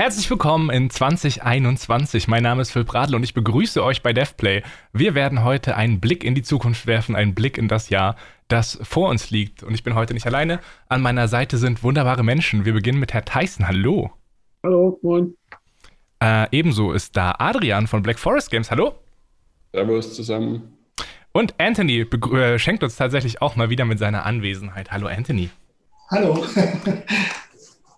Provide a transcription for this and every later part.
Herzlich willkommen in 2021. Mein Name ist Phil Bradl und ich begrüße euch bei DevPlay. Wir werden heute einen Blick in die Zukunft werfen, einen Blick in das Jahr, das vor uns liegt. Und ich bin heute nicht alleine. An meiner Seite sind wunderbare Menschen. Wir beginnen mit Herr Tyson. Hallo. Hallo, moin. Äh, ebenso ist da Adrian von Black Forest Games. Hallo. Servus zusammen. Und Anthony äh, schenkt uns tatsächlich auch mal wieder mit seiner Anwesenheit. Hallo, Anthony. Hallo.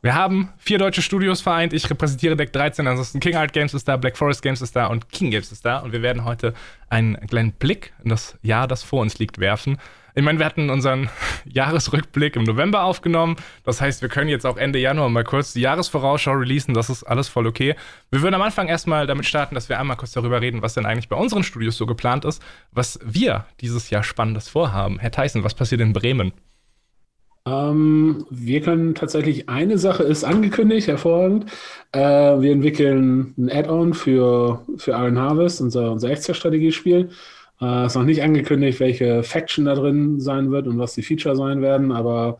Wir haben vier deutsche Studios vereint. Ich repräsentiere Deck 13, ansonsten King Art Games ist da, Black Forest Games ist da und King Games ist da. Und wir werden heute einen kleinen Blick in das Jahr, das vor uns liegt, werfen. Ich meine, wir hatten unseren Jahresrückblick im November aufgenommen. Das heißt, wir können jetzt auch Ende Januar mal kurz die Jahresvorausschau releasen. Das ist alles voll okay. Wir würden am Anfang erstmal damit starten, dass wir einmal kurz darüber reden, was denn eigentlich bei unseren Studios so geplant ist, was wir dieses Jahr Spannendes vorhaben. Herr Tyson, was passiert in Bremen? Ähm, wir können tatsächlich, eine Sache ist angekündigt, hervorragend. Äh, wir entwickeln ein Add-on für, für Iron Harvest, unser, unser Echtzeitstrategiespiel. Äh, ist noch nicht angekündigt, welche Faction da drin sein wird und was die Feature sein werden, aber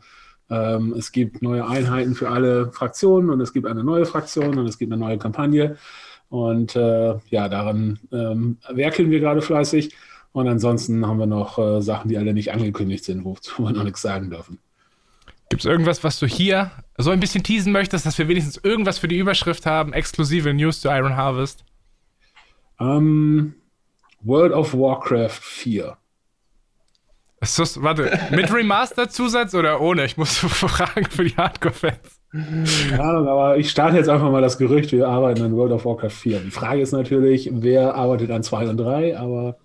ähm, es gibt neue Einheiten für alle Fraktionen und es gibt eine neue Fraktion und es gibt eine neue Kampagne. Und äh, ja, daran ähm, werkeln wir gerade fleißig. Und ansonsten haben wir noch äh, Sachen, die alle nicht angekündigt sind, wozu wir noch nichts sagen dürfen. Gibt es irgendwas, was du hier so ein bisschen teasen möchtest, dass wir wenigstens irgendwas für die Überschrift haben? Exklusive News zu Iron Harvest? Um, ähm, World of Warcraft 4. Ist warte, mit Remaster-Zusatz oder ohne? Ich muss fragen für die Hardcore-Fans. Keine Ahnung, aber ich starte jetzt einfach mal das Gerücht, wir arbeiten an World of Warcraft 4. Die Frage ist natürlich, wer arbeitet an 2 und 3, aber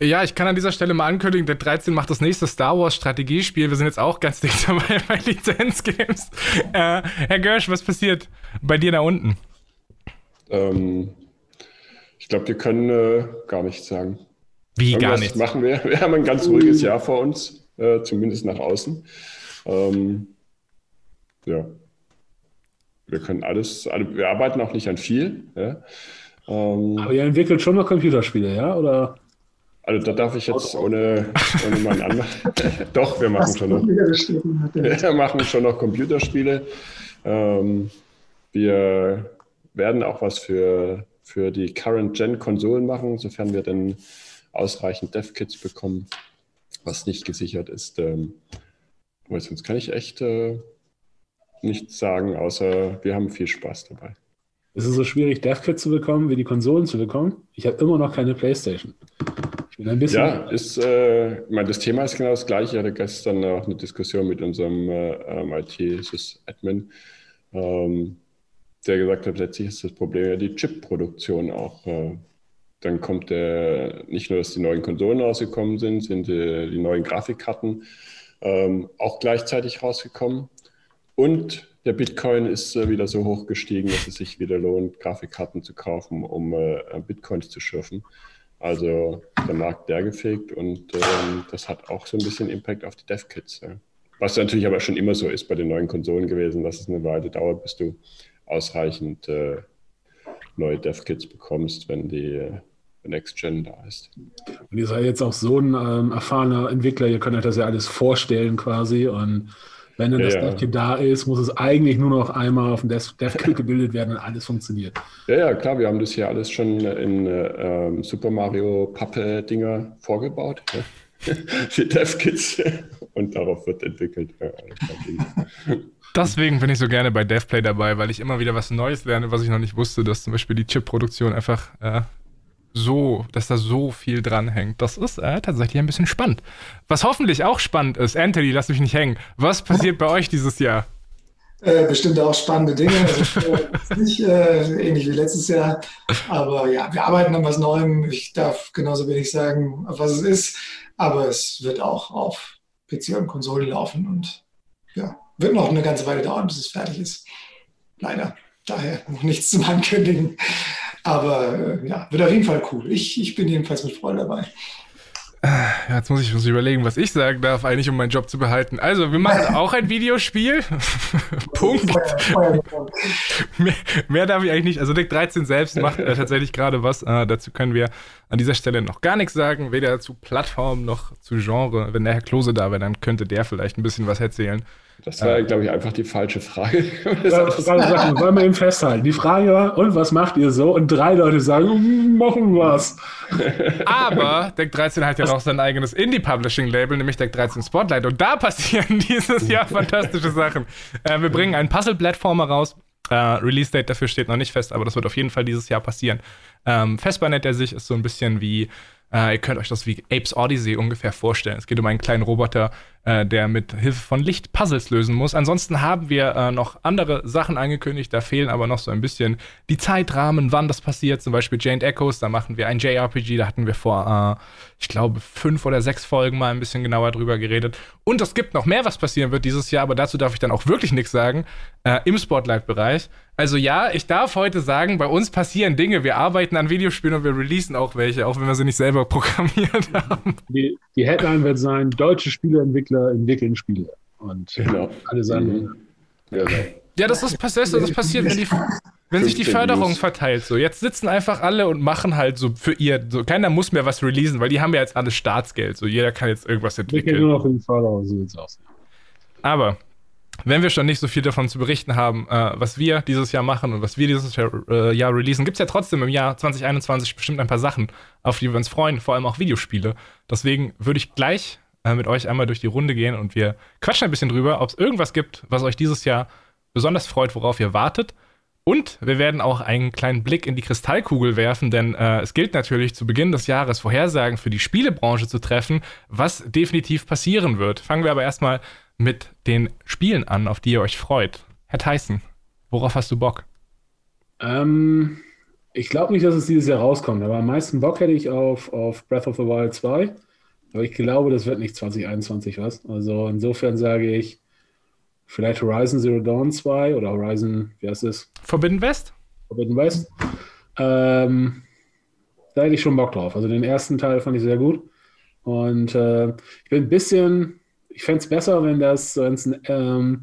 ja. ich kann an dieser Stelle mal ankündigen, der 13 macht das nächste Star Wars Strategiespiel. Wir sind jetzt auch ganz dicht dabei bei Lizenzgames. Äh, Herr Görsch, was passiert bei dir da unten? Ähm, ich glaube, wir können äh, gar nichts sagen. Wie Irgendwas gar nichts? machen wir. Wir haben ein ganz ruhiges Jahr vor uns, äh, zumindest nach außen. Ähm, ja. Wir können alles, wir arbeiten auch nicht an viel. Ja. Ähm, Aber ihr entwickelt schon noch Computerspiele, ja? Oder? Also da darf ich jetzt ohne, ohne meinen Anwalt. Doch, wir machen schon noch. Wir machen schon noch Computerspiele. Ähm, wir werden auch was für, für die Current-Gen-Konsolen machen, sofern wir dann ausreichend Dev-Kits bekommen, was nicht gesichert ist. Ähm, aber sonst kann ich echt äh, nichts sagen, außer wir haben viel Spaß dabei. Es ist so schwierig, Dev-Kits zu bekommen, wie die Konsolen zu bekommen. Ich habe immer noch keine Playstation. Ja, ist, äh, ich meine, das Thema ist genau das gleiche. Ich hatte gestern auch eine Diskussion mit unserem äh, ähm, IT-Admin, ähm, der gesagt hat, letztlich ist das Problem ja die Chip-Produktion auch. Äh, dann kommt der, nicht nur, dass die neuen Konsolen rausgekommen sind, sind die, die neuen Grafikkarten ähm, auch gleichzeitig rausgekommen. Und der Bitcoin ist äh, wieder so hoch gestiegen, dass es sich wieder lohnt, Grafikkarten zu kaufen, um äh, Bitcoins zu schürfen. Also der Markt leergefegt und ähm, das hat auch so ein bisschen Impact auf die Dev-Kits. Ja. Was natürlich aber schon immer so ist bei den neuen Konsolen gewesen, dass es eine Weile dauert, bis du ausreichend äh, neue Dev-Kits bekommst, wenn die äh, Next Gen da ist. Und ihr seid jetzt auch so ein ähm, erfahrener Entwickler, ihr könnt euch das ja alles vorstellen quasi und wenn dann ja, das ja. DevKit da ist, muss es eigentlich nur noch einmal auf dem DevKit gebildet werden und alles funktioniert. Ja, ja, klar, wir haben das hier alles schon in äh, Super Mario Pappe-Dinger vorgebaut. Ja. Für DevKits und darauf wird entwickelt. Deswegen bin ich so gerne bei DevPlay dabei, weil ich immer wieder was Neues lerne, was ich noch nicht wusste, dass zum Beispiel die Chip-Produktion einfach äh, so, dass da so viel dranhängt. Das ist äh, tatsächlich ein bisschen spannend. Was hoffentlich auch spannend ist, Anthony, lass mich nicht hängen. Was passiert bei euch dieses Jahr? Äh, bestimmt auch spannende Dinge. Also, nicht äh, ähnlich wie letztes Jahr. Aber ja, wir arbeiten an was Neuem. Ich darf genauso wenig sagen, was es ist. Aber es wird auch auf PC und Konsole laufen und ja, wird noch eine ganze Weile dauern, bis es fertig ist. Leider. Daher noch nichts zum Ankündigen. Aber äh, ja, wird auf jeden Fall cool. Ich, ich bin jedenfalls mit Freude dabei. Ja, jetzt muss ich uns überlegen, was ich sagen darf, eigentlich, um meinen Job zu behalten. Also, wir machen auch ein Videospiel. Punkt. mehr, mehr, darf ich eigentlich nicht. Also, Deck 13 selbst macht äh, tatsächlich gerade was. Äh, dazu können wir an dieser Stelle noch gar nichts sagen, weder zu Plattform noch zu Genre. Wenn der Herr Klose da wäre, dann könnte der vielleicht ein bisschen was erzählen. Das war, äh, glaube ich, einfach die falsche Frage. sagen, wollen wir eben festhalten. Die Frage war, und was macht ihr so? Und drei Leute sagen, hm, machen was. Aber Deck 13 hat ja noch sein eigenes Indie-Publishing-Label, nämlich Deck 13 Spotlight. Und da passieren dieses Jahr fantastische Sachen. Äh, wir bringen einen Puzzle-Plattformer raus. Äh, Release-Date dafür steht noch nicht fest, aber das wird auf jeden Fall dieses Jahr passieren. Ähm, Festbar nennt er sich, ist so ein bisschen wie äh, ihr könnt euch das wie Apes Odyssey ungefähr vorstellen. Es geht um einen kleinen Roboter, äh, der mit Hilfe von Licht Puzzles lösen muss. Ansonsten haben wir äh, noch andere Sachen angekündigt. Da fehlen aber noch so ein bisschen die Zeitrahmen, wann das passiert. Zum Beispiel Jane Echoes, da machen wir ein JRPG. Da hatten wir vor, äh, ich glaube, fünf oder sechs Folgen mal ein bisschen genauer drüber geredet. Und es gibt noch mehr, was passieren wird dieses Jahr, aber dazu darf ich dann auch wirklich nichts sagen. Äh, Im Spotlight-Bereich. Also ja, ich darf heute sagen, bei uns passieren Dinge. Wir arbeiten an Videospielen und wir releasen auch welche, auch wenn wir sie nicht selber programmiert haben. Die, die Headline wird sein, deutsche Spieleentwickler entwickeln Spiele. Und genau. alle sagen, mhm. ja, ja, das ist das, das passiert, wenn, die, wenn sich die Förderung verteilt. So, jetzt sitzen einfach alle und machen halt so für ihr. So, keiner muss mehr was releasen, weil die haben ja jetzt alles Staatsgeld. So, jeder kann jetzt irgendwas entwickeln. Wir nur noch für die Förderung, so sieht's aus. Aber wenn wir schon nicht so viel davon zu berichten haben, äh, was wir dieses Jahr machen und was wir dieses Jahr, äh, Jahr releasen, gibt es ja trotzdem im Jahr 2021 bestimmt ein paar Sachen, auf die wir uns freuen, vor allem auch Videospiele. Deswegen würde ich gleich äh, mit euch einmal durch die Runde gehen und wir quatschen ein bisschen drüber, ob es irgendwas gibt, was euch dieses Jahr besonders freut, worauf ihr wartet. Und wir werden auch einen kleinen Blick in die Kristallkugel werfen, denn äh, es gilt natürlich zu Beginn des Jahres Vorhersagen für die Spielebranche zu treffen, was definitiv passieren wird. Fangen wir aber erstmal mit den Spielen an, auf die ihr euch freut. Herr Tyson, worauf hast du Bock? Ähm, ich glaube nicht, dass es dieses Jahr rauskommt, aber am meisten Bock hätte ich auf, auf Breath of the Wild 2. Aber ich glaube, das wird nicht 2021 was. Also insofern sage ich vielleicht Horizon Zero Dawn 2 oder Horizon, wie heißt es? Forbidden West? Forbidden West. Ähm, da hätte ich schon Bock drauf. Also den ersten Teil fand ich sehr gut. Und äh, ich bin ein bisschen ich fände es besser, wenn das ein ähm,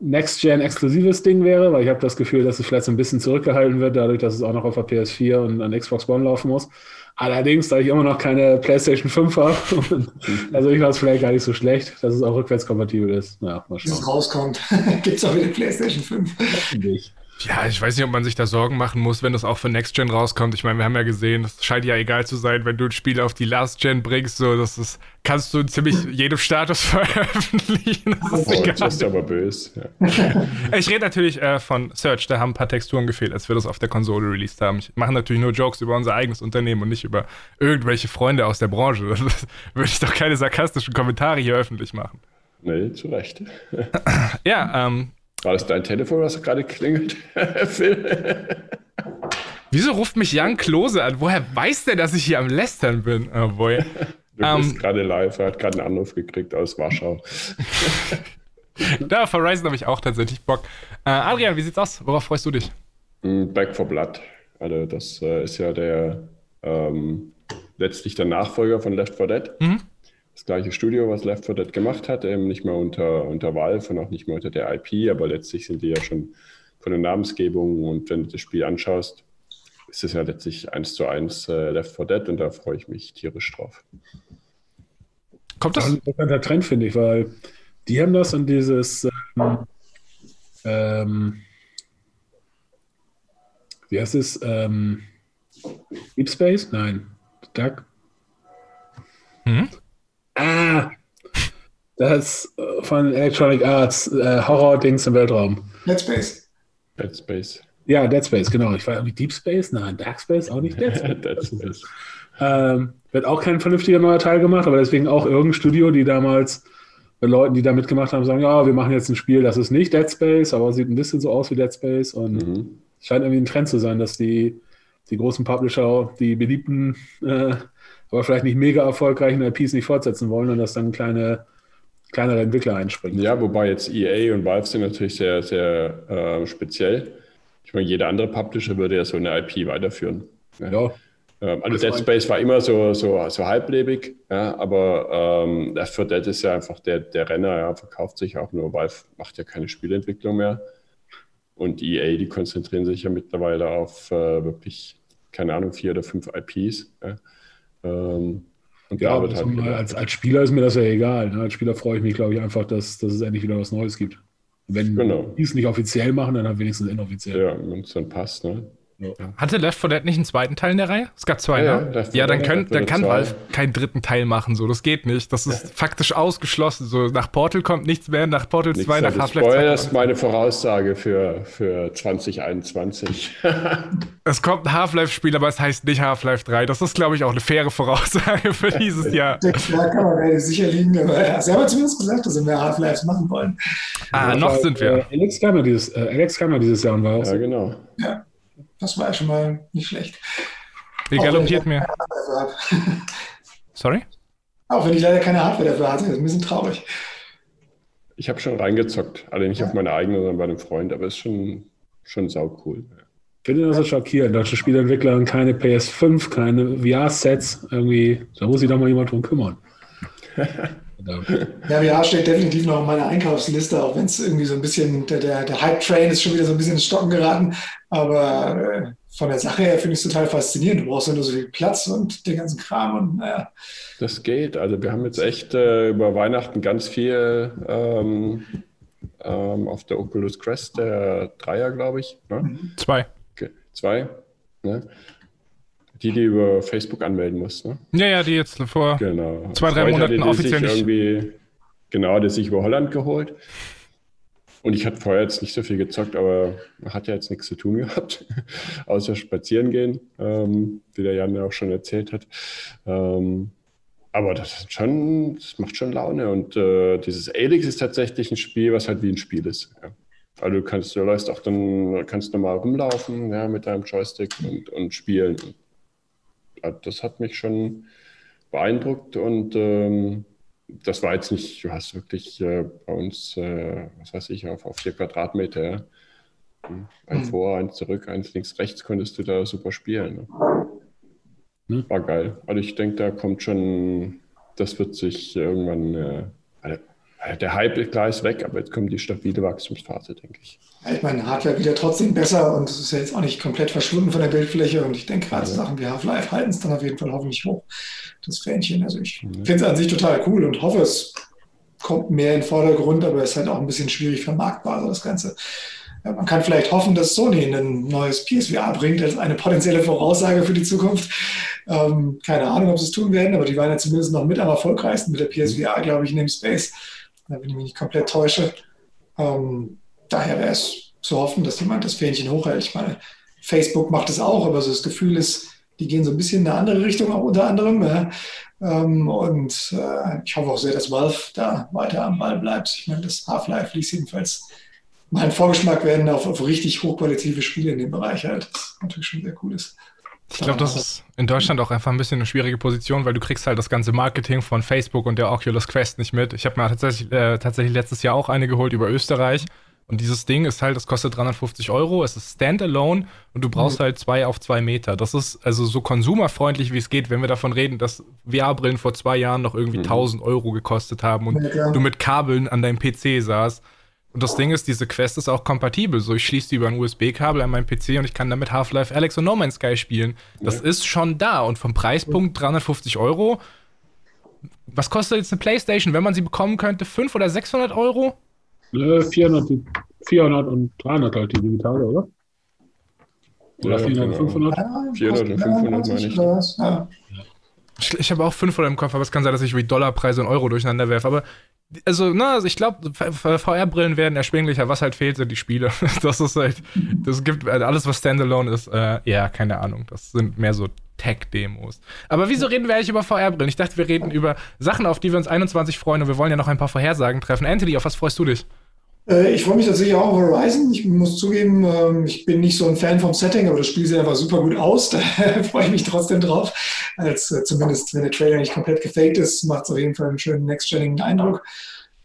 Next-Gen-exklusives Ding wäre, weil ich habe das Gefühl, dass es vielleicht so ein bisschen zurückgehalten wird, dadurch, dass es auch noch auf der PS4 und an Xbox One laufen muss. Allerdings, da ich immer noch keine PlayStation 5 habe, also ich war es vielleicht gar nicht so schlecht, dass es auch rückwärtskompatibel ist. Ja, mal schauen. Bis es rauskommt, gibt es auch wieder PlayStation 5. Hoffentlich. Ja, ich weiß nicht, ob man sich da Sorgen machen muss, wenn das auch für Next Gen rauskommt. Ich meine, wir haben ja gesehen, es scheint ja egal zu sein, wenn du ein Spiel auf die Last Gen bringst. So, das ist, kannst du in ziemlich jedem Status veröffentlichen. Das ist, oh, egal. das ist aber böse. Ja. ich rede natürlich äh, von Search, da haben ein paar Texturen gefehlt, als wir das auf der Konsole released haben. Ich mache natürlich nur Jokes über unser eigenes Unternehmen und nicht über irgendwelche Freunde aus der Branche. Das würde ich doch keine sarkastischen Kommentare hier öffentlich machen. Nee, zu Recht. ja, ähm, war das dein Telefon, was gerade klingelt, Phil? Wieso ruft mich Jan Klose an? Woher weiß der, dass ich hier am Lästern bin? Oh boy. Du um, bist ähm, gerade live, er hat gerade einen Anruf gekriegt aus Warschau. da, auf Horizon habe ich auch tatsächlich Bock. Äh, Adrian, wie sieht's aus? Worauf freust du dich? Mm, Back for Blood. Also, das äh, ist ja der ähm, letztlich der Nachfolger von Left 4 Dead. Mhm das gleiche Studio, was Left 4 Dead gemacht hat, eben nicht mehr unter, unter Valve und auch nicht mehr unter der IP, aber letztlich sind die ja schon von der Namensgebung und wenn du das Spiel anschaust, ist es ja letztlich eins zu eins äh, Left 4 Dead und da freue ich mich tierisch drauf. Kommt das? Das ist ein interessanter Trend, finde ich, weil die haben das und dieses ähm, ähm, wie heißt es? Ähm, Deep Space? Nein. Dark. Hm? Ah, das äh, von Electronic Arts, äh, Horror-Dings im Weltraum. Dead Space. Dead Space. Ja, Dead Space, genau. Ich war irgendwie Deep Space, nein, Dark Space, auch nicht Dead Space. Dead Space. Ähm, wird auch kein vernünftiger neuer Teil gemacht, aber deswegen auch irgendein Studio, die damals mit Leuten, die da mitgemacht haben, sagen, ja, wir machen jetzt ein Spiel, das ist nicht Dead Space, aber sieht ein bisschen so aus wie Dead Space und mhm. scheint irgendwie ein Trend zu sein, dass die, die großen Publisher, die beliebten äh, aber vielleicht nicht mega erfolgreichen IPs nicht fortsetzen wollen und dass dann kleine, kleinere Entwickler einspringen. Ja, wobei jetzt EA und Valve sind natürlich sehr, sehr äh, speziell. Ich meine, jeder andere Publisher würde ja so eine IP weiterführen. Ja. Ähm, also Dead Space war immer so, so, so halblebig, ja, aber ähm, Left 4 Dead ist ja einfach der, der Renner, ja, verkauft sich auch nur. Valve macht ja keine Spielentwicklung mehr. Und EA, die konzentrieren sich ja mittlerweile auf äh, wirklich, keine Ahnung, vier oder fünf IPs. Ja. Ähm, Und ja, aber halt als, als Spieler ist mir das ja egal. Ne? Als Spieler freue ich mich, glaube ich, einfach, dass, dass es endlich wieder was Neues gibt. Wenn genau. die es nicht offiziell machen, dann halt wenigstens inoffiziell. Ja, wenn es dann passt, ne? Ja. Hatte Left 4 Dead nicht einen zweiten Teil in der Reihe? Es gab zwei, ja, ne? Ja, dann, können, dann kann Valve keinen dritten Teil machen, so. Das geht nicht. Das ist ja. faktisch ausgeschlossen. So, nach Portal kommt nichts mehr, nach Portal nichts 2, nach Half-Life 2. Das ist meine Voraussage für, für 2021. es kommt ein Half-Life-Spiel, aber es heißt nicht Half-Life 3. Das ist, glaube ich, auch eine faire Voraussage für dieses Jahr. Da kann man sicher liegen, aber ja, sie haben zumindest gesagt, dass sie mehr Half-Lives machen wollen. Ah, noch sind wir. Äh, Alex kam ja dieses, äh, Alex kam ja dieses Jahr und war auch Ja, genau. Ja. Das war ja schon mal nicht schlecht. Wie galoppiert mir? Sorry? Auch wenn ich leider keine Hardware dafür hatte, das ist ein bisschen traurig. Ich habe schon reingezockt, alle nicht ja. auf meine eigene, sondern bei einem Freund, aber es ist schon, schon sau cool. Ich finde das so schockierend. Deutsche Spieleentwickler haben keine PS5, keine VR-Sets. Irgendwie, da muss sich doch mal jemand drum kümmern. Ja, VR steht definitiv noch auf meiner Einkaufsliste, auch wenn es irgendwie so ein bisschen, der, der, der Hype-Train ist schon wieder so ein bisschen ins Stocken geraten. Aber äh, von der Sache her finde ich es total faszinierend. Du brauchst ja nur so viel Platz und den ganzen Kram und naja. Das geht. Also wir haben jetzt echt äh, über Weihnachten ganz viel ähm, ähm, auf der Oculus Quest, der Dreier, glaube ich. Ne? Zwei. Okay. Zwei. Ne? Die, die über Facebook anmelden muss, ne? Ja, ja, die jetzt vor genau. zwei, drei Monaten offiziell nicht. Irgendwie, genau, der sich über Holland geholt. Und ich hatte vorher jetzt nicht so viel gezockt, aber man hat ja jetzt nichts zu tun gehabt, außer spazieren gehen, ähm, wie der Jan ja auch schon erzählt hat. Ähm, aber das, ist schon, das macht schon Laune. Und äh, dieses Alix ist tatsächlich ein Spiel, was halt wie ein Spiel ist. Ja. Also du kannst, du läufst auch dann, kannst normal rumlaufen ja, mit deinem Joystick und, und spielen. Und das hat mich schon beeindruckt und ähm, das war jetzt nicht, du hast wirklich äh, bei uns, äh, was weiß ich, auf, auf vier Quadratmeter, ja. ein mhm. vor, eins zurück, eins links, rechts konntest du da super spielen. Ne? Mhm. War geil. Also ich denke, da kommt schon, das wird sich irgendwann, äh, der Hype klar ist weg, aber jetzt kommt die stabile Wachstumsphase, denke ich. Ich meine, Hardware wieder trotzdem besser und es ist ja jetzt auch nicht komplett verschwunden von der Bildfläche und ich denke gerade ja. Sachen wie Half-Life halten es dann auf jeden Fall hoffentlich hoch, das Fähnchen. Also ich ja. finde es an sich total cool und hoffe, es kommt mehr in den Vordergrund, aber es ist halt auch ein bisschen schwierig vermarktbar, also das Ganze. Ja, man kann vielleicht hoffen, dass Sony ein neues PSVR bringt als eine potenzielle Voraussage für die Zukunft. Ähm, keine Ahnung, ob sie es tun werden, aber die waren ja zumindest noch mit am erfolgreichsten mit der PSVR, glaube ich, in dem Space wenn ich mich nicht komplett täusche. Ähm, daher wäre es zu hoffen, dass jemand das Fähnchen hochhält. Ich meine, Facebook macht es auch, aber so das Gefühl ist, die gehen so ein bisschen in eine andere Richtung, auch unter anderem. Ja. Ähm, und äh, ich hoffe auch sehr, dass Valve da weiter am Ball bleibt. Ich meine, das Half-Life ließ jedenfalls mal ein Vorgeschmack werden auf, auf richtig hochqualitative Spiele in dem Bereich halt, das natürlich schon sehr cool ist. Ich glaube, das ist in Deutschland auch einfach ein bisschen eine schwierige Position, weil du kriegst halt das ganze Marketing von Facebook und der Oculus Quest nicht mit. Ich habe mir tatsächlich, äh, tatsächlich letztes Jahr auch eine geholt über Österreich. Und dieses Ding ist halt, das kostet 350 Euro, es ist standalone und du brauchst mhm. halt zwei auf zwei Meter. Das ist also so konsumerfreundlich, wie es geht, wenn wir davon reden, dass VR-Brillen vor zwei Jahren noch irgendwie mhm. 1000 Euro gekostet haben und ja, du mit Kabeln an deinem PC saßt. Und das Ding ist, diese Quest ist auch kompatibel. So, ich schließe die über ein USB-Kabel an meinem PC und ich kann damit Half-Life Alex und No Man's Sky spielen. Das ja. ist schon da. Und vom Preispunkt 350 Euro. Was kostet jetzt eine PlayStation, wenn man sie bekommen könnte? 500 oder 600 Euro? 400, 400 und 300 halt die digitale, oder? Oder ja, 400 und 500? Ja, 400 und 500 meine ich. Ja. Ich, ich habe auch 500 im Kopf, aber es kann sein, dass ich wie Dollarpreise und Euro durcheinander werfe. Aber also, na, also ich glaube, VR-Brillen werden erschwinglicher. Was halt fehlt, sind die Spiele. Das ist halt, das gibt also alles, was Standalone ist. Äh, ja, keine Ahnung. Das sind mehr so Tech-Demos. Aber wieso reden wir eigentlich über VR-Brillen? Ich dachte, wir reden über Sachen, auf die wir uns 21 freuen und wir wollen ja noch ein paar Vorhersagen treffen. Anthony, auf was freust du dich? Äh, ich freue mich tatsächlich auch auf Horizon. Ich muss zugeben, ähm, ich bin nicht so ein Fan vom Setting, aber das Spiel sieht einfach super gut aus. Da freue ich mich trotzdem drauf. Als äh, zumindest, wenn der Trailer nicht komplett gefaked ist, macht es auf jeden Fall einen schönen next-genigen Eindruck.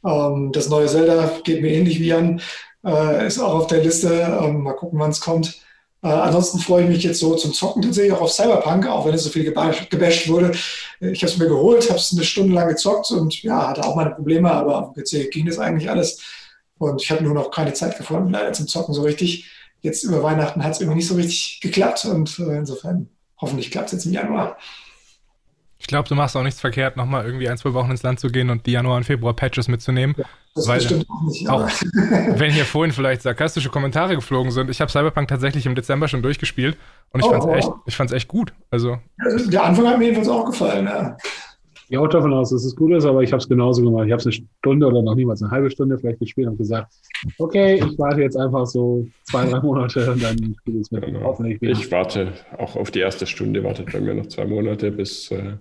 Ähm, das neue Zelda geht mir ähnlich wie an, äh, ist auch auf der Liste. Ähm, mal gucken, wann es kommt. ansonsten freue ich mich jetzt so zum Zocken tatsächlich auch auf Cyberpunk, auch wenn es so viel gebasht wurde. Ich habe es mir geholt, habe es eine Stunde lang gezockt und ja, hatte auch meine Probleme, aber auf dem PC ging das eigentlich alles. Und ich habe nur noch keine Zeit gefunden, leider zum Zocken so richtig. Jetzt über Weihnachten hat es irgendwie nicht so richtig geklappt und äh, insofern hoffentlich klappt es jetzt im Januar. Ich glaube, du machst auch nichts verkehrt, nochmal irgendwie ein, zwei Wochen ins Land zu gehen und die Januar- und Februar-Patches mitzunehmen. Ja, das weil bestimmt auch nicht. Auch, wenn hier vorhin vielleicht sarkastische Kommentare geflogen sind, ich habe Cyberpunk tatsächlich im Dezember schon durchgespielt und ich oh, fand es echt, ich fand's echt gut. Also, Der Anfang hat mir jedenfalls auch gefallen, ja. Ich auch davon aus, dass es gut ist, aber ich habe es genauso gemacht. Ich habe es eine Stunde oder noch niemals eine halbe Stunde vielleicht gespielt und gesagt, okay, ich warte jetzt einfach so zwei, drei Monate und dann spiele ich es mit. Genau. Hoffentlich ich warte auch auf die erste Stunde, wartet bei mir noch zwei Monate, bis, äh,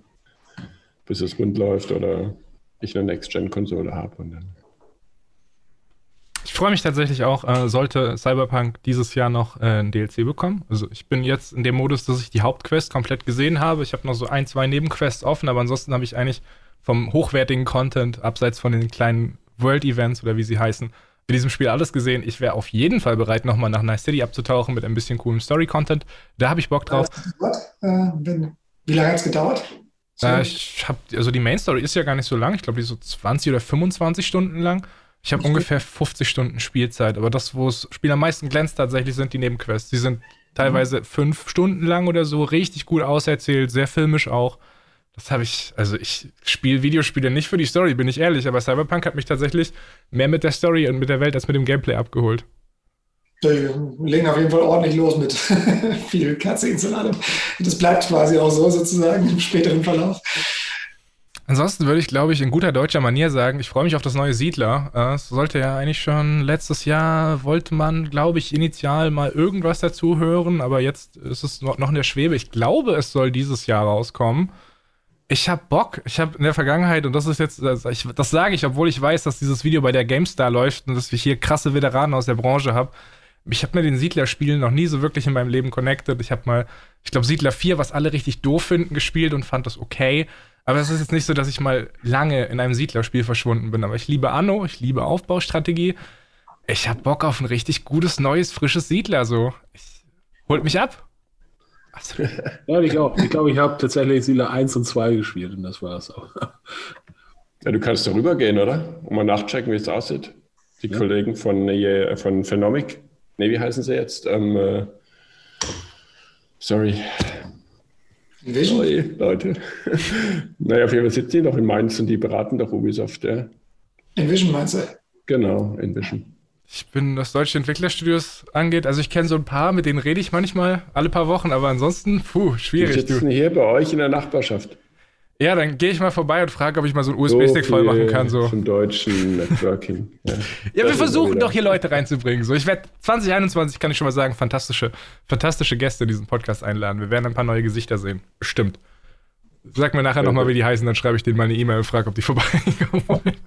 bis es rund läuft oder ich eine Next-Gen-Konsole habe und dann freue mich tatsächlich auch, äh, sollte Cyberpunk dieses Jahr noch äh, ein DLC bekommen. Also ich bin jetzt in dem Modus, dass ich die Hauptquest komplett gesehen habe. Ich habe noch so ein, zwei Nebenquests offen, aber ansonsten habe ich eigentlich vom hochwertigen Content, abseits von den kleinen World-Events oder wie sie heißen, in diesem Spiel alles gesehen. Ich wäre auf jeden Fall bereit, nochmal nach Nice City abzutauchen mit ein bisschen coolem Story-Content. Da habe ich Bock drauf. Äh, wie lange hat es gedauert? Äh, ich habe, also die Main Story ist ja gar nicht so lang. Ich glaube, die ist so 20 oder 25 Stunden lang. Ich habe ungefähr 50 Stunden Spielzeit, aber das, wo das Spiel am meisten glänzt, tatsächlich sind die Nebenquests. Die sind teilweise mhm. fünf Stunden lang oder so, richtig gut auserzählt, sehr filmisch auch. Das habe ich, also ich spiele Videospiele nicht für die Story, bin ich ehrlich, aber Cyberpunk hat mich tatsächlich mehr mit der Story und mit der Welt als mit dem Gameplay abgeholt. Die legen auf jeden Fall ordentlich los mit viel Cutscenes und allem. Das bleibt quasi auch so sozusagen im späteren Verlauf. Ansonsten würde ich, glaube ich, in guter deutscher Manier sagen, ich freue mich auf das neue Siedler. Äh, es sollte ja eigentlich schon letztes Jahr, wollte man, glaube ich, initial mal irgendwas dazu hören, aber jetzt ist es noch in der Schwebe. Ich glaube, es soll dieses Jahr rauskommen. Ich habe Bock. Ich habe in der Vergangenheit, und das ist jetzt, das, das sage ich, obwohl ich weiß, dass dieses Video bei der GameStar läuft und dass ich hier krasse Veteranen aus der Branche habe. Ich habe mir den Siedler-Spielen noch nie so wirklich in meinem Leben connected. Ich habe mal, ich glaube, Siedler 4, was alle richtig doof finden, gespielt und fand das okay. Aber es ist jetzt nicht so, dass ich mal lange in einem Siedlerspiel verschwunden bin. Aber ich liebe Anno, ich liebe Aufbaustrategie. Ich habe Bock auf ein richtig gutes, neues, frisches Siedler. So, ich, holt mich ab. Ja, ich auch. Ich glaube, ich habe tatsächlich Siedler 1 und 2 gespielt und das war es auch. Ja, du kannst darüber gehen, oder? Und mal nachchecken, wie es aussieht. Die ja. Kollegen von, äh, von Phenomic, ne, wie heißen sie jetzt? Ähm, äh, sorry, Vision? Sorry, Leute. naja, auf jeden Fall sitzen die noch in Mainz und die beraten doch Ubisoft, ja. Envision meinst du? Genau, Envision. Ich bin, was deutsche Entwicklerstudios angeht, also ich kenne so ein paar, mit denen rede ich manchmal alle paar Wochen, aber ansonsten, puh, schwierig. Die sitzen du. hier bei euch in der Nachbarschaft. Ja, dann gehe ich mal vorbei und frage, ob ich mal so einen USB-Stick so voll machen kann. So. Zum deutschen Networking. Ja, ja wir versuchen doch hier Leute reinzubringen. So, ich werde 2021, kann ich schon mal sagen, fantastische, fantastische Gäste in diesen Podcast einladen. Wir werden ein paar neue Gesichter sehen. Bestimmt. Sag mir nachher nochmal, wie die heißen, dann schreibe ich denen mal eine E-Mail und frage, ob die vorbeikommen wollen.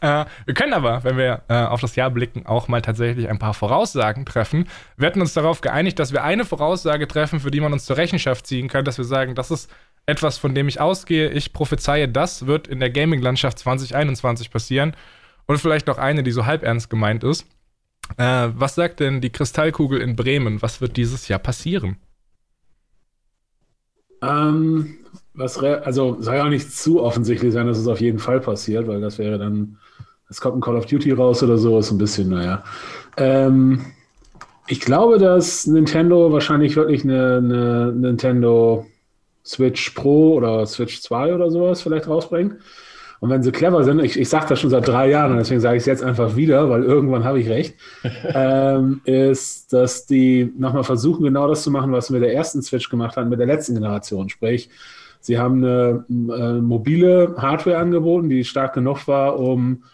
äh, wir können aber, wenn wir äh, auf das Jahr blicken, auch mal tatsächlich ein paar Voraussagen treffen. Wir hatten uns darauf geeinigt, dass wir eine Voraussage treffen, für die man uns zur Rechenschaft ziehen kann, dass wir sagen, das ist etwas, von dem ich ausgehe. Ich prophezeie, das wird in der Gaming-Landschaft 2021 passieren. Und vielleicht noch eine, die so halb ernst gemeint ist. Äh, was sagt denn die Kristallkugel in Bremen? Was wird dieses Jahr passieren? Ähm, was also soll ja auch nicht zu offensichtlich sein, dass es auf jeden Fall passiert, weil das wäre dann, es kommt ein Call of Duty raus oder so, ist ein bisschen, naja. Ähm, ich glaube, dass Nintendo wahrscheinlich wirklich eine, eine Nintendo Switch Pro oder Switch 2 oder sowas vielleicht rausbringen. Und wenn sie clever sind, ich, ich sage das schon seit drei Jahren, deswegen sage ich es jetzt einfach wieder, weil irgendwann habe ich recht, ähm, ist, dass die nochmal versuchen, genau das zu machen, was sie mit der ersten Switch gemacht haben, mit der letzten Generation. Sprich, sie haben eine äh, mobile Hardware angeboten, die stark genug war, um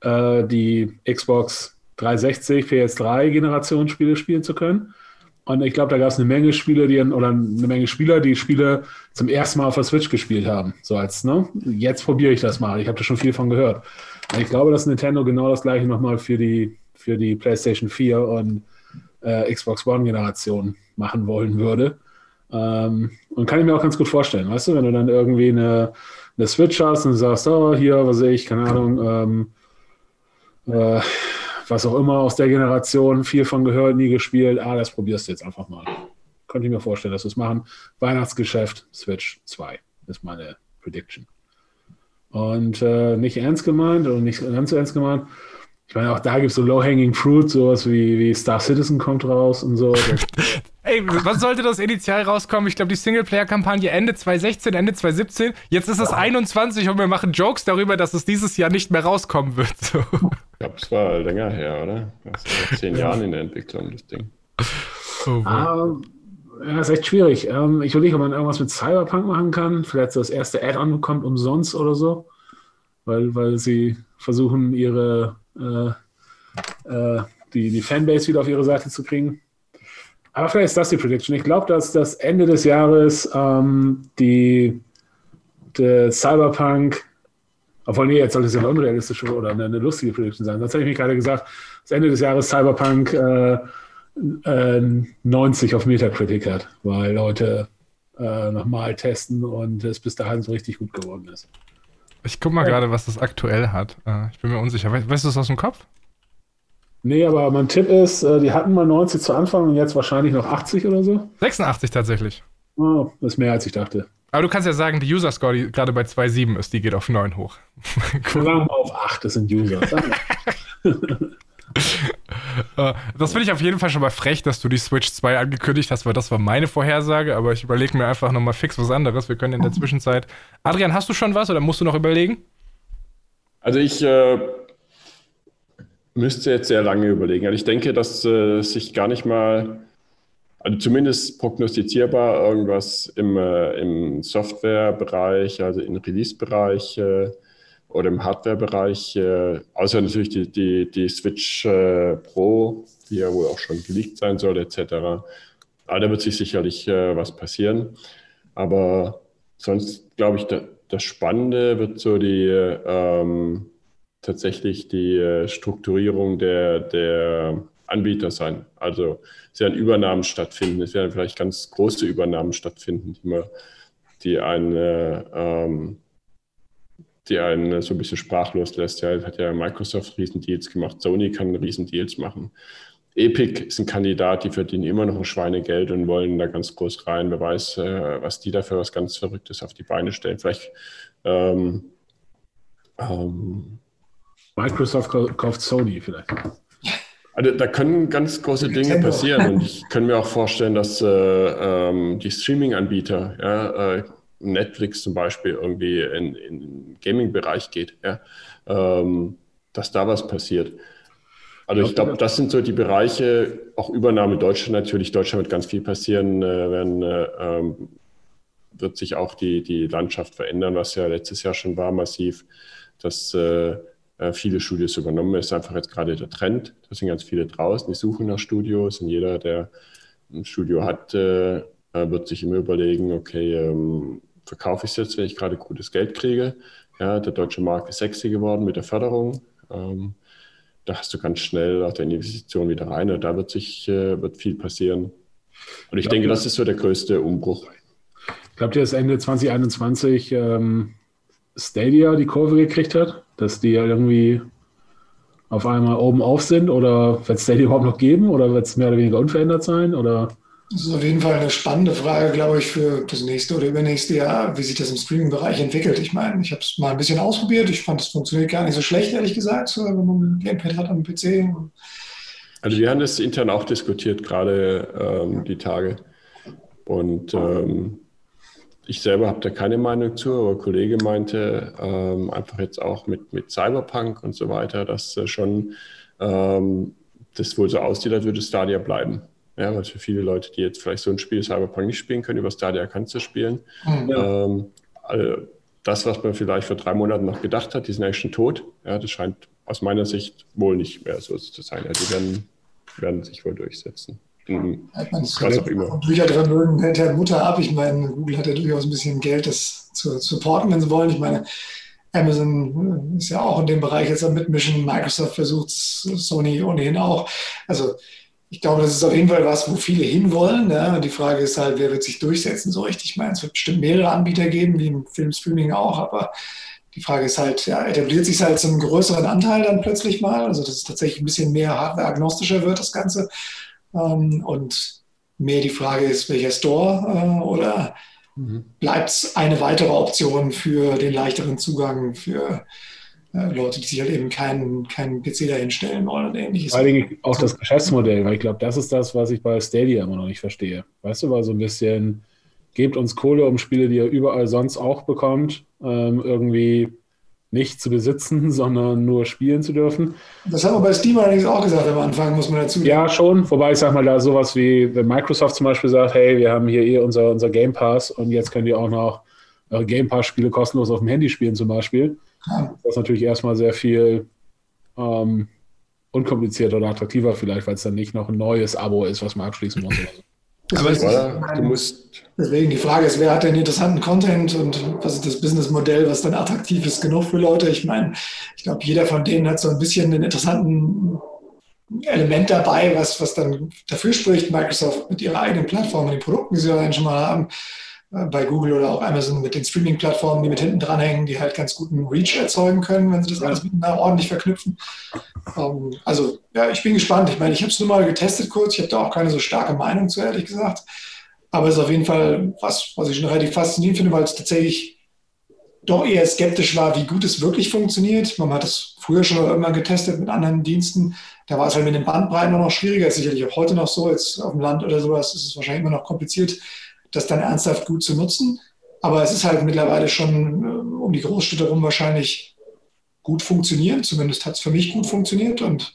äh, die Xbox 360, PS3 Generationsspiele spielen zu können. Und ich glaube, da gab es eine Menge Spieler, die oder eine Menge Spieler, die Spiele zum ersten Mal auf der Switch gespielt haben. So als, ne? Jetzt probiere ich das mal. Ich habe da schon viel von gehört. Und ich glaube, dass Nintendo genau das gleiche nochmal für die, für die PlayStation 4 und äh, Xbox One Generation machen wollen würde. Ähm, und kann ich mir auch ganz gut vorstellen, weißt du, wenn du dann irgendwie eine, eine Switch hast und sagst, oh, hier, was sehe ich, keine Ahnung, ähm, äh, was auch immer aus der Generation, viel von gehört, nie gespielt. Ah, das probierst du jetzt einfach mal. Könnte ich mir vorstellen, dass wir es machen. Weihnachtsgeschäft, Switch 2 ist meine Prediction. Und äh, nicht ernst gemeint und nicht ganz so ernst gemeint. Ich meine, auch da gibt es so Low-Hanging Fruit, sowas wie, wie Star Citizen kommt raus und so. Ey, was sollte das initial rauskommen? Ich glaube, die Singleplayer-Kampagne Ende 2016, Ende 2017. Jetzt ist es ja. 21 und wir machen Jokes darüber, dass es dieses Jahr nicht mehr rauskommen wird. So. Ich glaube, es war länger her, oder? Das war zehn ja. Jahren in der Entwicklung, das Ding. Oh, um, ja, ist echt schwierig. Um, ich überlege, ob man irgendwas mit Cyberpunk machen kann. Vielleicht so das erste Add-on bekommt umsonst oder so. Weil, weil sie versuchen, ihre äh, äh, die, die Fanbase wieder auf ihre Seite zu kriegen. Aber vielleicht ist das die Prediction. Ich glaube, dass das Ende des Jahres ähm, die, der Cyberpunk, obwohl nee, jetzt sollte es ja eine unrealistische oder eine, eine lustige Prediction sein. Sonst hätte ich mich gerade gesagt, das Ende des Jahres Cyberpunk äh, äh, 90 auf Metacritic hat, weil Leute äh, nochmal testen und es bis dahin so richtig gut geworden ist. Ich guck mal gerade, was das aktuell hat. Äh, ich bin mir unsicher. weißt du das aus dem Kopf? Nee, aber mein Tipp ist, äh, die hatten mal 90 zu Anfang und jetzt wahrscheinlich noch 80 oder so. 86 tatsächlich. Oh, das ist mehr als ich dachte. Aber du kannst ja sagen, die User Score, die gerade bei 2,7 ist, die geht auf 9 hoch. cool. Sagen auf 8, das sind User. Äh, das finde ich auf jeden Fall schon mal frech, dass du die Switch 2 angekündigt hast, weil das war meine Vorhersage, aber ich überlege mir einfach nochmal fix was anderes. Wir können in der Zwischenzeit. Adrian, hast du schon was oder musst du noch überlegen? Also ich äh, müsste jetzt sehr lange überlegen. Also ich denke, dass äh, sich gar nicht mal, also zumindest prognostizierbar irgendwas im, äh, im Softwarebereich, also im Release-Bereich äh, oder im Hardware-Bereich, äh, außer natürlich die, die, die Switch äh, Pro, die ja wohl auch schon geleakt sein soll, etc. Aber da wird sich sicherlich äh, was passieren. Aber sonst glaube ich, da, das Spannende wird so die ähm, tatsächlich die äh, Strukturierung der, der Anbieter sein. Also es werden Übernahmen stattfinden, es werden vielleicht ganz große Übernahmen stattfinden, die, man, die einen, ähm, die einen so ein bisschen sprachlos lässt. Ja, hat ja Microsoft Riesendeals gemacht, Sony kann Riesendeals machen. Epic ist ein Kandidat, die verdienen immer noch ein Schweinegeld und wollen da ganz groß rein. Wer weiß, äh, was die dafür was ganz Verrücktes auf die Beine stellen. Vielleicht ähm, ähm, Microsoft kauft Sony vielleicht. Also da können ganz große Dinge passieren und ich kann mir auch vorstellen, dass äh, ähm, die Streaming-Anbieter, ja, äh, Netflix zum Beispiel irgendwie in, in den Gaming-Bereich geht, ja, ähm, dass da was passiert. Also ich glaube, das sind so die Bereiche, auch Übernahme Deutschland natürlich. Deutschland wird ganz viel passieren, äh, werden, äh, ähm, wird sich auch die, die Landschaft verändern, was ja letztes Jahr schon war, massiv. Dass äh, äh, viele Studios übernommen. Das ist einfach jetzt gerade der Trend. Da sind ganz viele draußen, die suchen nach Studios und jeder, der ein Studio hat, äh, äh wird sich immer überlegen, okay, ähm, verkaufe ich es jetzt, wenn ich gerade gutes Geld kriege. Ja, der deutsche Markt ist sexy geworden mit der Förderung. Ähm, da hast du ganz schnell auch deine Investition wieder rein und da wird sich äh, wird viel passieren. Und ich, ich denke, das ist so der größte Umbruch. Glaubt ihr, dass Ende 2021 ähm, Stadia die Kurve gekriegt hat? dass die irgendwie auf einmal oben auf sind oder wird es Stadia überhaupt noch geben oder wird es mehr oder weniger unverändert sein? Oder? Das ist auf jeden Fall eine spannende Frage, glaube ich, für das nächste oder übernächste Jahr, wie sich das im Streaming-Bereich entwickelt. Ich meine, ich habe es mal ein bisschen ausprobiert. Ich fand, es funktioniert gar nicht so schlecht, ehrlich gesagt, wenn man ein Gamepad hat am PC. Also wir haben das intern auch diskutiert, gerade ähm, die Tage. Und ähm, ich selber habe da keine Meinung zu, aber ein Kollege meinte ähm, einfach jetzt auch mit, mit Cyberpunk und so weiter, dass äh, schon ähm, das wohl so aussieht, als würde Stadia bleiben. Ja, weil für viele Leute, die jetzt vielleicht so ein Spiel Cyberpunk nicht spielen können, über Stadia kannst du spielen. Mhm. Ähm, also das, was man vielleicht vor drei Monaten noch gedacht hat, die sind eigentlich schon tot. Ja, das scheint aus meiner Sicht wohl nicht mehr so zu sein. Ja, die werden, werden sich wohl durchsetzen. Mhm. Was auch immer. Büchervermögen hält ja Mutter ab. Ich meine, Google hat ja durchaus ein bisschen Geld, das zu supporten, wenn sie wollen. Ich meine, Amazon ist ja auch in dem Bereich jetzt am Mitmischen. Microsoft versucht es, Sony ohnehin auch. Also ich glaube, das ist auf jeden Fall was, wo viele hinwollen. Ja. Die Frage ist halt, wer wird sich durchsetzen so richtig? Ich meine, es wird bestimmt mehrere Anbieter geben, wie im Filmstreaming auch, aber die Frage ist halt, ja, etabliert sich halt zu einem größeren Anteil dann plötzlich mal, also dass es tatsächlich ein bisschen mehr hardware-agnostischer wird, das Ganze. Ähm, und mehr die Frage ist, welcher Store äh, oder mhm. bleibt es eine weitere Option für den leichteren Zugang für äh, Leute, die sich halt eben keinen kein PC dahinstellen wollen und ähnliches. Vor allem auch das Geschäftsmodell, weil ich glaube, das ist das, was ich bei Stadia immer noch nicht verstehe. Weißt du, weil so ein bisschen, gebt uns Kohle, um Spiele, die ihr überall sonst auch bekommt, ähm, irgendwie nicht zu besitzen, sondern nur spielen zu dürfen. Das haben wir bei Steam allerdings auch gesagt am Anfang, muss man dazu sagen. Ja, schon. Wobei ich sag mal, da sowas wie, wenn Microsoft zum Beispiel sagt, hey, wir haben hier eh unser, unser Game Pass und jetzt könnt ihr auch noch eure Game Pass-Spiele kostenlos auf dem Handy spielen zum Beispiel. Ja. Das ist natürlich erstmal sehr viel ähm, unkomplizierter oder attraktiver vielleicht, weil es dann nicht noch ein neues Abo ist, was man abschließen muss. Aber es ist, du musst. Deswegen die Frage ist, wer hat denn interessanten Content und was ist das Businessmodell, was dann attraktiv ist genug für Leute? Ich meine, ich glaube, jeder von denen hat so ein bisschen einen interessanten Element dabei, was, was dann dafür spricht, Microsoft mit ihrer eigenen Plattform und den Produkten, die sie ja schon mal haben, bei Google oder auch Amazon mit den Streaming-Plattformen, die mit hinten dranhängen, die halt ganz guten Reach erzeugen können, wenn sie das alles miteinander ordentlich verknüpfen. Ähm, also, ja, ich bin gespannt. Ich meine, ich habe es nur mal getestet kurz. Ich habe da auch keine so starke Meinung zu, ehrlich gesagt. Aber es ist auf jeden Fall was, was ich schon relativ faszinierend finde, weil es tatsächlich doch eher skeptisch war, wie gut es wirklich funktioniert. Man hat es früher schon irgendwann getestet mit anderen Diensten. Da war es halt mit den Bandbreiten noch schwieriger. Ist sicherlich auch heute noch so. Jetzt auf dem Land oder sowas ist es wahrscheinlich immer noch kompliziert, das dann ernsthaft gut zu nutzen. Aber es ist halt mittlerweile schon äh, um die Großstädte herum wahrscheinlich gut funktioniert. Zumindest hat es für mich gut funktioniert. Und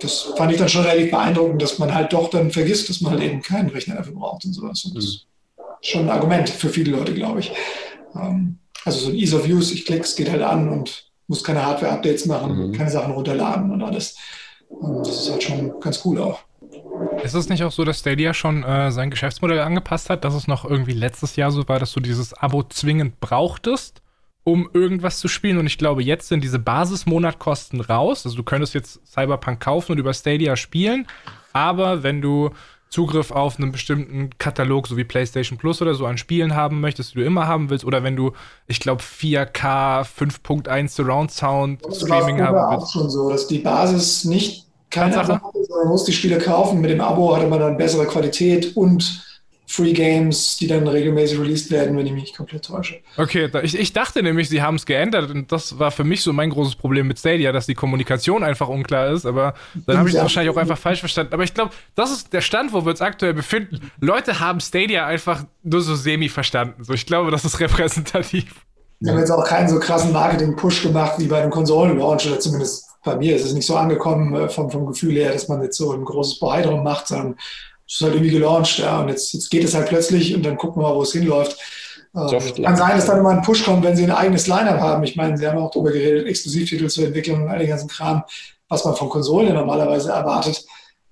das fand ich dann schon relativ beeindruckend, dass man halt doch dann vergisst, dass man halt eben keinen Rechner dafür braucht und sowas. Und das ist schon ein Argument für viele Leute, glaube ich. Ähm, also so ein Ease of Use, ich klicke, es geht halt an und muss keine Hardware-Updates machen, mhm. keine Sachen runterladen und alles. Und das ist halt schon ganz cool auch. Ist es nicht auch so, dass Stadia schon äh, sein Geschäftsmodell angepasst hat, dass es noch irgendwie letztes Jahr so war, dass du dieses Abo zwingend brauchtest, um irgendwas zu spielen? Und ich glaube, jetzt sind diese Basismonatkosten raus. Also du könntest jetzt Cyberpunk kaufen und über Stadia spielen, aber wenn du Zugriff auf einen bestimmten Katalog, so wie PlayStation Plus oder so, an Spielen haben möchtest, die du immer haben willst, oder wenn du, ich glaube, 4K 5.1 Surround Sound Streaming haben willst. Das auch schon so, dass die Basis nicht keine Sache, man muss die Spiele kaufen. Mit dem Abo hatte man dann bessere Qualität und Free Games, die dann regelmäßig released werden, wenn ich mich nicht komplett täusche. Okay, ich, ich dachte nämlich, sie haben es geändert und das war für mich so mein großes Problem mit Stadia, dass die Kommunikation einfach unklar ist, aber dann habe ich es wahrscheinlich auch einfach falsch verstanden. Aber ich glaube, das ist der Stand, wo wir uns aktuell befinden. Leute haben Stadia einfach nur so semi verstanden. So, ich glaube, das ist repräsentativ. Wir haben jetzt auch keinen so krassen Marketing-Push gemacht wie bei einem Konsolen-Launch oder zumindest bei mir ist es nicht so angekommen äh, vom, vom Gefühl her, dass man jetzt so ein großes Bohai drum macht, sondern es ist halt irgendwie gelauncht, ja, und jetzt, jetzt geht es halt plötzlich und dann gucken wir mal, wo es hinläuft. Ähm, kann sein, dass dann immer ein Push kommt, wenn sie ein eigenes Line-Up haben. Ich meine, sie haben auch darüber geredet, Exklusivtitel zu entwickeln und all den ganzen Kram, was man von Konsolen normalerweise erwartet.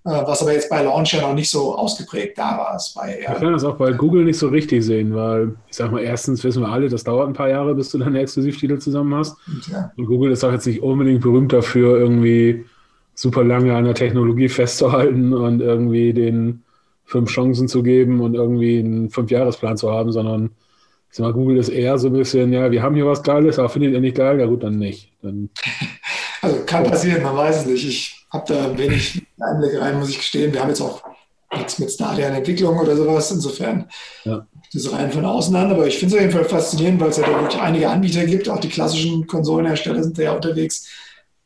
Äh, was aber jetzt bei Launch ja noch nicht so ausgeprägt da war. War ja, kann das auch bei Google nicht so richtig sehen, weil ich sag mal, erstens wissen wir alle, das dauert ein paar Jahre, bis du deine Exklusivtitel zusammen hast. Und, ja. und Google ist auch jetzt nicht unbedingt berühmt dafür, irgendwie super lange an der Technologie festzuhalten und irgendwie den fünf Chancen zu geben und irgendwie einen Fünfjahresplan zu haben, sondern ich sag mal, Google ist eher so ein bisschen, ja, wir haben hier was Geiles, aber findet ihr nicht geil? Ja gut, dann nicht. Dann, also kann passieren, man weiß es nicht. Ich habe da wenig Einblicke rein, muss ich gestehen. Wir haben jetzt auch nichts mit Stadia in Entwicklung oder sowas. Insofern ja. das ist rein von außen an. Aber ich finde es auf jeden Fall faszinierend, weil es ja da wirklich einige Anbieter gibt. Auch die klassischen Konsolenhersteller sind da ja unterwegs.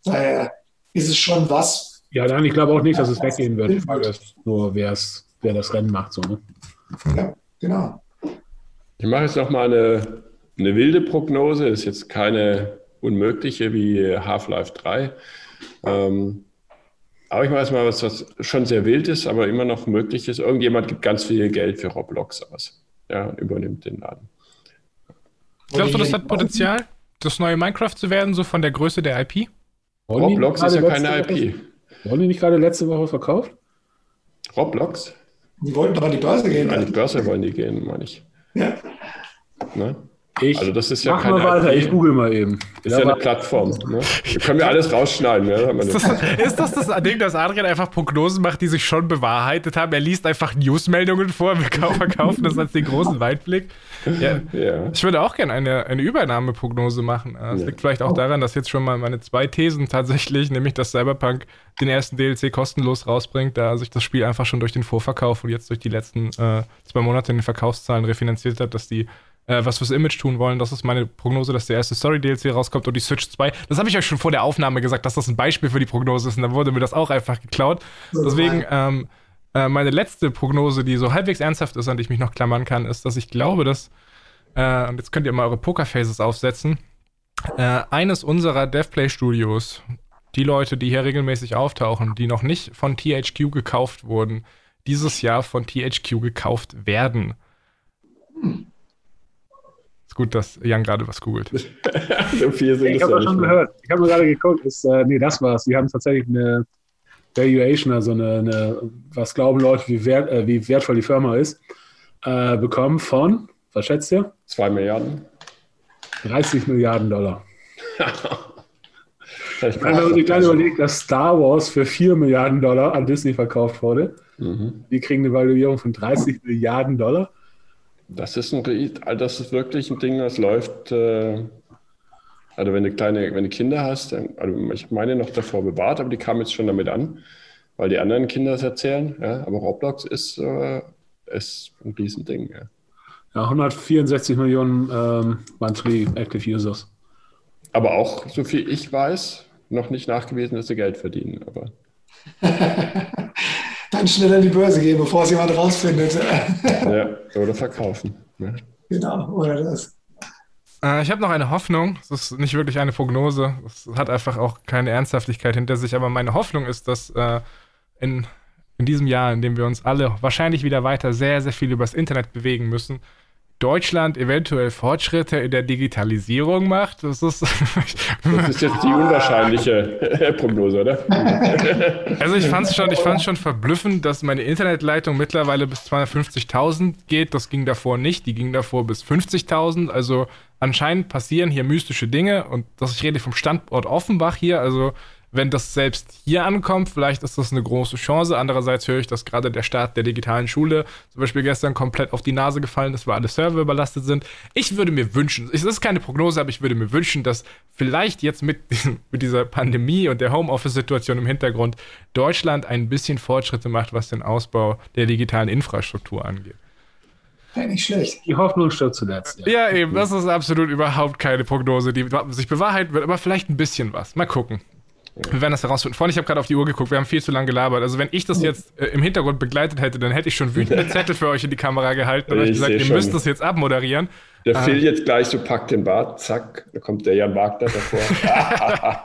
Daher ist es schon was. Ja, nein, ich glaube auch nicht, dass es weggehen wird. Die Frage ist nur, wer das Rennen macht. So, ne? Ja, genau. Ich mache jetzt noch mal eine, eine wilde Prognose. Das ist jetzt keine unmögliche wie Half-Life 3. Ähm, aber ich mache jetzt mal was, was schon sehr wild ist, aber immer noch möglich ist. Irgendjemand gibt ganz viel Geld für Roblox aus. Ja, und übernimmt den Laden. Glaubst du, das hat Potenzial, das neue Minecraft zu werden, so von der Größe der IP? Roblox ist ja keine IP. Wollen die nicht gerade letzte Woche verkauft? Roblox? Die wollten doch an die Börse gehen. An die Börse wollen die gehen, meine ich. Ja. Ne? Ich also das ist ja mach keine mal weiter, IP. ich google mal eben. Ist ja, ja eine Plattform. Ne? Wir können wir alles rausschneiden. Ja? Ist, das, ist das das Ding, dass Adrian einfach Prognosen macht, die sich schon bewahrheitet haben? Er liest einfach Newsmeldungen vor, wir verkaufen das als den großen Weitblick. Ja. ja. Ich würde auch gerne eine, eine Übernahmeprognose machen. Das ja. liegt vielleicht auch daran, dass jetzt schon mal meine zwei Thesen tatsächlich, nämlich dass Cyberpunk den ersten DLC kostenlos rausbringt, da sich das Spiel einfach schon durch den Vorverkauf und jetzt durch die letzten äh, zwei Monate in den Verkaufszahlen refinanziert hat, dass die äh, was fürs Image tun wollen. Das ist meine Prognose, dass der erste Story-DLC rauskommt und die Switch 2. Das habe ich euch schon vor der Aufnahme gesagt, dass das ein Beispiel für die Prognose ist und dann wurde mir das auch einfach geklaut. Deswegen, ähm, äh, meine letzte Prognose, die so halbwegs ernsthaft ist, an die ich mich noch klammern kann, ist, dass ich glaube, dass, äh, und jetzt könnt ihr mal eure Pokerfaces aufsetzen, äh, eines unserer DevPlay-Studios, die Leute, die hier regelmäßig auftauchen, die noch nicht von THQ gekauft wurden, dieses Jahr von THQ gekauft werden. Hm. Gut, dass Jan gerade was googelt. so viel sind ich habe das schon gehört. Ich habe gerade geguckt. Ist, äh, nee, das war's. Die haben tatsächlich eine Valuation, also eine, eine was glauben Leute, wie, wert, äh, wie wertvoll die Firma ist, äh, bekommen von, was schätzt ihr? Zwei Milliarden. 30 Milliarden Dollar. Wenn man sich gerade überlegt, dass Star Wars für 4 Milliarden Dollar an Disney verkauft wurde, mhm. die kriegen eine Valuierung von 30 Milliarden Dollar. Das ist, ein, das ist wirklich ein Ding, das läuft. Äh, also, wenn du kleine, wenn du Kinder hast, also ich meine noch davor bewahrt, aber die kamen jetzt schon damit an, weil die anderen Kinder es erzählen. Ja, aber Roblox ist, äh, ist ein Riesending. Ja. ja 164 Millionen ähm, Monthly Active Users. Aber auch, so viel ich weiß, noch nicht nachgewiesen, dass sie Geld verdienen. Aber Dann schnell an die Börse gehen, bevor es jemand rausfindet. ja, oder verkaufen. Ja. Genau, oder das. Äh, ich habe noch eine Hoffnung. Das ist nicht wirklich eine Prognose. Es hat einfach auch keine Ernsthaftigkeit hinter sich. Aber meine Hoffnung ist, dass äh, in, in diesem Jahr, in dem wir uns alle wahrscheinlich wieder weiter sehr, sehr viel übers Internet bewegen müssen, Deutschland eventuell Fortschritte in der Digitalisierung macht. Das ist, das ist jetzt die unwahrscheinliche Prognose, oder? Also ich fand es schon, schon verblüffend, dass meine Internetleitung mittlerweile bis 250.000 geht. Das ging davor nicht. Die ging davor bis 50.000. Also anscheinend passieren hier mystische Dinge und das, ich rede vom Standort Offenbach hier. Also wenn das selbst hier ankommt, vielleicht ist das eine große Chance. Andererseits höre ich, dass gerade der Start der digitalen Schule zum Beispiel gestern komplett auf die Nase gefallen ist, weil alle Server überlastet sind. Ich würde mir wünschen, es ist keine Prognose, aber ich würde mir wünschen, dass vielleicht jetzt mit, mit dieser Pandemie und der Homeoffice-Situation im Hintergrund Deutschland ein bisschen Fortschritte macht, was den Ausbau der digitalen Infrastruktur angeht. Ja, nicht schlecht. Die Hoffnung stirbt zuletzt. Ja. ja, eben. Das ist absolut überhaupt keine Prognose, die sich bewahrheiten wird, aber vielleicht ein bisschen was. Mal gucken. Wir werden das herausfinden. Vorhin, ich habe gerade auf die Uhr geguckt, wir haben viel zu lange gelabert. Also wenn ich das jetzt äh, im Hintergrund begleitet hätte, dann hätte ich schon wütende Zettel für euch in die Kamera gehalten und euch gesagt, ihr schon. müsst das jetzt abmoderieren. Der ah. Phil jetzt gleich so packt den Bart, zack, da kommt der Jan Wagner davor.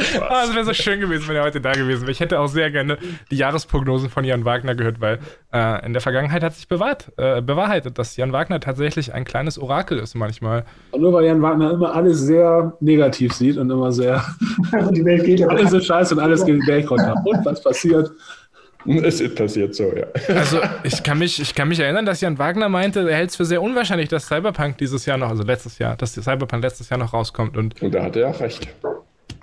ah, es wäre so schön gewesen, wenn er heute da gewesen wäre. Ich hätte auch sehr gerne die Jahresprognosen von Jan Wagner gehört, weil äh, in der Vergangenheit hat sich bewahrt, äh, bewahrheitet, dass Jan Wagner tatsächlich ein kleines Orakel ist manchmal. Und nur weil Jan Wagner immer alles sehr negativ sieht und immer sehr. die Welt geht ja Alles ist scheiße und alles geht den Berg runter. Und was passiert? Es ist passiert so, ja. Also ich kann mich, ich kann mich erinnern, dass Jan Wagner meinte, er hält es für sehr unwahrscheinlich, dass Cyberpunk dieses Jahr noch, also letztes Jahr, dass Cyberpunk letztes Jahr noch rauskommt. Und, und da hat er auch recht.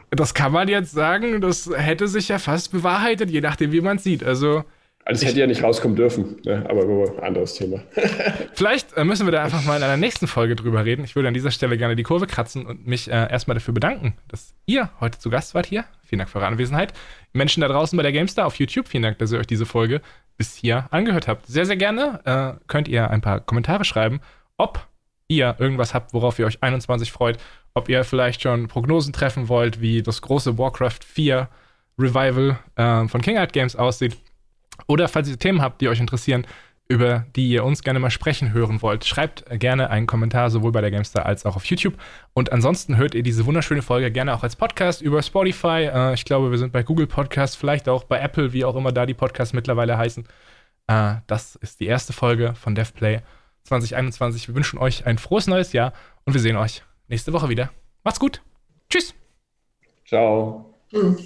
Das kann man jetzt sagen, das hätte sich ja fast bewahrheitet, je nachdem, wie man es sieht. Also also es hätte ja nicht rauskommen dürfen, ne? aber ein anderes Thema. Vielleicht äh, müssen wir da einfach mal in einer nächsten Folge drüber reden. Ich würde an dieser Stelle gerne die Kurve kratzen und mich äh, erstmal dafür bedanken, dass ihr heute zu Gast wart hier. Vielen Dank für eure Anwesenheit. Menschen da draußen bei der GameStar auf YouTube, vielen Dank, dass ihr euch diese Folge bis hier angehört habt. Sehr, sehr gerne äh, könnt ihr ein paar Kommentare schreiben, ob ihr irgendwas habt, worauf ihr euch 21 freut, ob ihr vielleicht schon Prognosen treffen wollt, wie das große Warcraft 4 Revival äh, von King Art Games aussieht oder falls ihr Themen habt, die euch interessieren, über die ihr uns gerne mal sprechen hören wollt, schreibt gerne einen Kommentar sowohl bei der Gamestar als auch auf YouTube. Und ansonsten hört ihr diese wunderschöne Folge gerne auch als Podcast über Spotify. Äh, ich glaube, wir sind bei Google Podcasts, vielleicht auch bei Apple, wie auch immer da die Podcasts mittlerweile heißen. Äh, das ist die erste Folge von DevPlay 2021. Wir wünschen euch ein frohes neues Jahr und wir sehen euch nächste Woche wieder. Macht's gut. Tschüss. Ciao. Mhm.